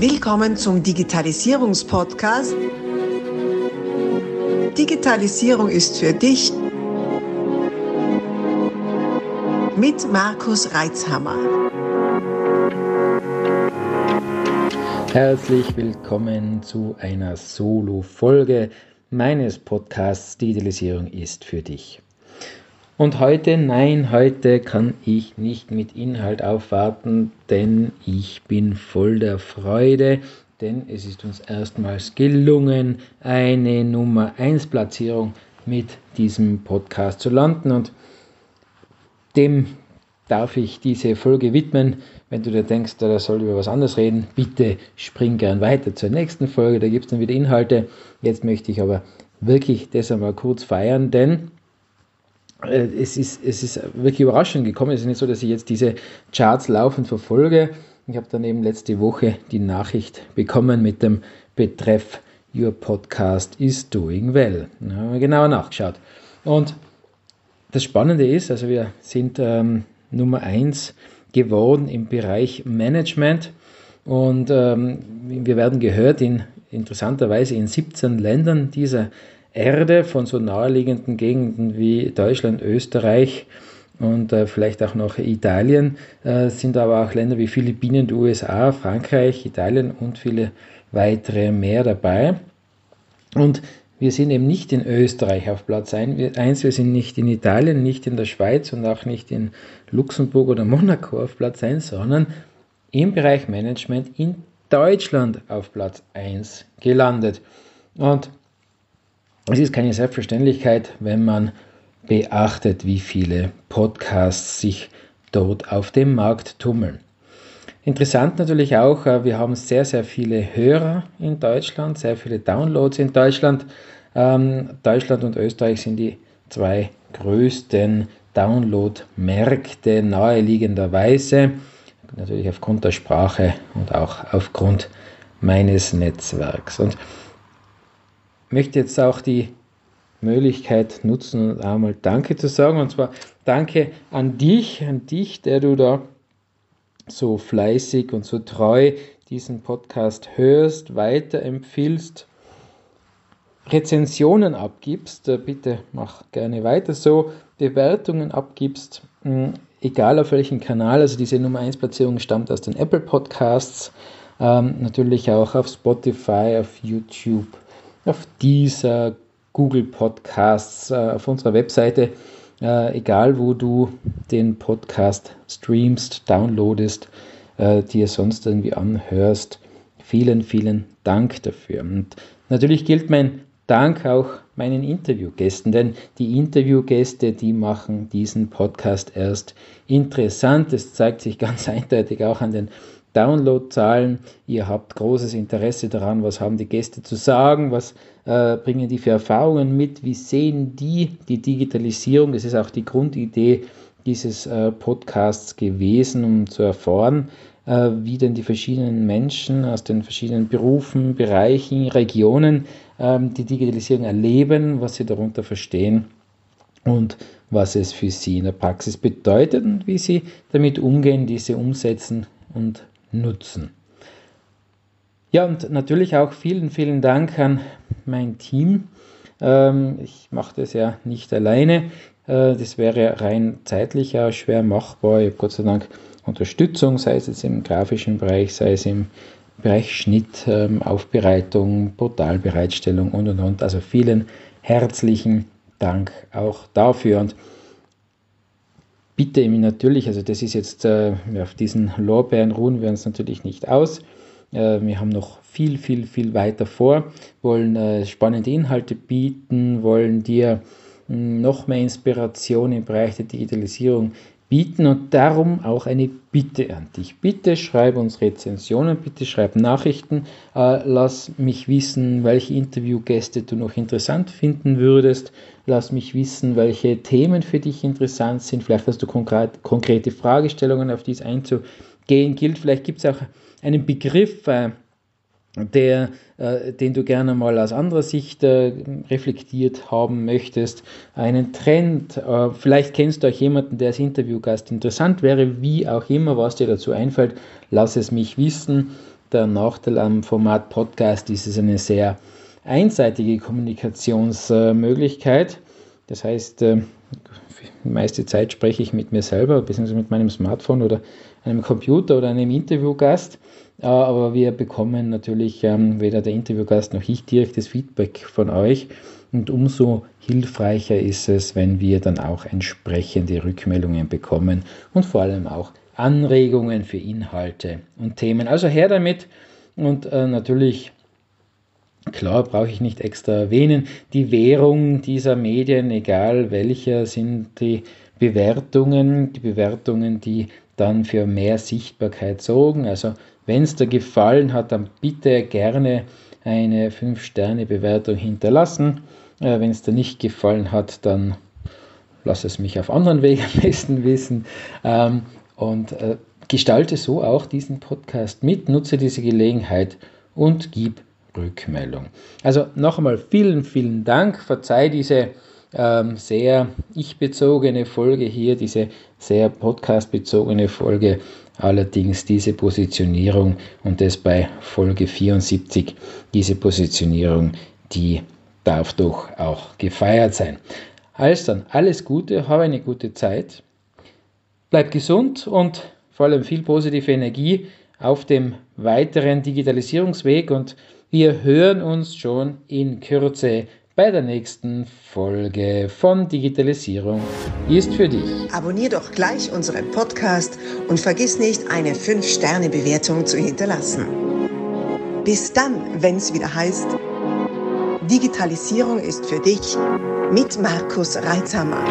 Willkommen zum Digitalisierungspodcast. Digitalisierung ist für dich mit Markus Reitzhammer. Herzlich willkommen zu einer Solo-Folge meines Podcasts Digitalisierung ist für dich. Und heute, nein, heute kann ich nicht mit Inhalt aufwarten, denn ich bin voll der Freude, denn es ist uns erstmals gelungen, eine Nummer 1 Platzierung mit diesem Podcast zu landen und dem darf ich diese Folge widmen. Wenn du dir denkst, da soll über was anderes reden, bitte spring gern weiter zur nächsten Folge, da gibt es dann wieder Inhalte. Jetzt möchte ich aber wirklich das einmal kurz feiern, denn es ist, es ist wirklich überraschend gekommen. Es ist nicht so, dass ich jetzt diese Charts laufend verfolge. Ich habe dann eben letzte Woche die Nachricht bekommen mit dem Betreff Your Podcast is doing well. Da haben wir genauer nachgeschaut. Und das Spannende ist, also wir sind ähm, Nummer 1 geworden im Bereich Management und ähm, wir werden gehört in interessanterweise in 17 Ländern dieser Erde von so naheliegenden Gegenden wie Deutschland, Österreich und äh, vielleicht auch noch Italien, äh, sind aber auch Länder wie Philippinen, die USA, Frankreich, Italien und viele weitere mehr dabei. Und wir sind eben nicht in Österreich auf Platz 1, wir sind nicht in Italien, nicht in der Schweiz und auch nicht in Luxemburg oder Monaco auf Platz 1, sondern im Bereich Management in Deutschland auf Platz 1 gelandet. Und es ist keine Selbstverständlichkeit, wenn man beachtet, wie viele Podcasts sich dort auf dem Markt tummeln. Interessant natürlich auch, äh, wir haben sehr, sehr viele Hörer in Deutschland, sehr viele Downloads in Deutschland. Ähm, Deutschland und Österreich sind die zwei größten Download-Märkte naheliegenderweise. Natürlich aufgrund der Sprache und auch aufgrund meines Netzwerks. Und möchte jetzt auch die Möglichkeit nutzen und einmal Danke zu sagen. Und zwar Danke an dich, an dich, der du da so fleißig und so treu diesen Podcast hörst, weiterempfiehlst, Rezensionen abgibst. Äh, bitte mach gerne weiter so. Bewertungen abgibst, hm, egal auf welchem Kanal. Also diese Nummer 1 Platzierung stammt aus den Apple Podcasts, ähm, natürlich auch auf Spotify, auf YouTube auf dieser Google Podcasts, äh, auf unserer Webseite, äh, egal wo du den Podcast streamst, downloadest, äh, dir sonst irgendwie anhörst. Vielen, vielen Dank dafür. Und natürlich gilt mein Dank auch meinen Interviewgästen, denn die Interviewgäste, die machen diesen Podcast erst interessant. Es zeigt sich ganz eindeutig auch an den Downloadzahlen. Ihr habt großes Interesse daran, was haben die Gäste zu sagen, was äh, bringen die für Erfahrungen mit, wie sehen die die Digitalisierung. Das ist auch die Grundidee dieses äh, Podcasts gewesen, um zu erfahren, äh, wie denn die verschiedenen Menschen aus den verschiedenen Berufen, Bereichen, Regionen ähm, die Digitalisierung erleben, was sie darunter verstehen und was es für sie in der Praxis bedeutet und wie sie damit umgehen, diese umsetzen und nutzen. Ja, und natürlich auch vielen, vielen Dank an mein Team. Ähm, ich mache das ja nicht alleine. Äh, das wäre rein zeitlich ja schwer machbar. Ich habe Gott sei Dank Unterstützung, sei es jetzt im grafischen Bereich, sei es im Bereich Schnitt, ähm, Aufbereitung, Portalbereitstellung und und und. Also vielen herzlichen Dank auch dafür. Und bitte ihm natürlich, also das ist jetzt, äh, auf diesen Lorbeeren ruhen wir uns natürlich nicht aus. Äh, wir haben noch viel, viel, viel weiter vor, wollen äh, spannende Inhalte bieten, wollen dir hm, noch mehr Inspiration im Bereich der Digitalisierung bieten und darum auch eine Bitte an dich. Bitte schreib uns Rezensionen, bitte schreib Nachrichten, äh, lass mich wissen, welche Interviewgäste du noch interessant finden würdest, lass mich wissen, welche Themen für dich interessant sind, vielleicht hast du konkret, konkrete Fragestellungen, auf die es einzugehen. Gilt, vielleicht gibt es auch einen Begriff, äh, der, äh, den du gerne mal aus anderer Sicht äh, reflektiert haben möchtest, einen Trend, äh, vielleicht kennst du auch jemanden, der als Interviewgast interessant wäre, wie auch immer, was dir dazu einfällt, lass es mich wissen. Der Nachteil am Format Podcast ist es eine sehr einseitige Kommunikationsmöglichkeit. Das heißt, äh, die meiste Zeit spreche ich mit mir selber, beziehungsweise mit meinem Smartphone oder einem Computer oder einem Interviewgast. Äh, aber wir bekommen natürlich ähm, weder der Interviewgast noch ich direktes Feedback von euch. Und umso hilfreicher ist es, wenn wir dann auch entsprechende Rückmeldungen bekommen und vor allem auch Anregungen für Inhalte und Themen. Also her damit und äh, natürlich Klar, brauche ich nicht extra erwähnen. Die Währung dieser Medien, egal welcher, sind die Bewertungen, die Bewertungen, die dann für mehr Sichtbarkeit sorgen. Also wenn es dir gefallen hat, dann bitte gerne eine 5-Sterne-Bewertung hinterlassen. Äh, wenn es dir nicht gefallen hat, dann lass es mich auf anderen Wegen am besten wissen. Ähm, und äh, gestalte so auch diesen Podcast mit, nutze diese Gelegenheit und gib Rückmeldung. Also noch einmal vielen, vielen Dank. Verzeih diese ähm, sehr ich-bezogene Folge hier, diese sehr podcast-bezogene Folge. Allerdings diese Positionierung und das bei Folge 74, diese Positionierung, die darf doch auch gefeiert sein. Also dann, alles Gute, habe eine gute Zeit, bleib gesund und vor allem viel positive Energie auf dem weiteren Digitalisierungsweg und wir hören uns schon in Kürze bei der nächsten Folge von Digitalisierung ist für dich. Abonnier doch gleich unseren Podcast und vergiss nicht, eine 5-Sterne-Bewertung zu hinterlassen. Bis dann, wenn es wieder heißt, Digitalisierung ist für dich mit Markus Reitzhammer.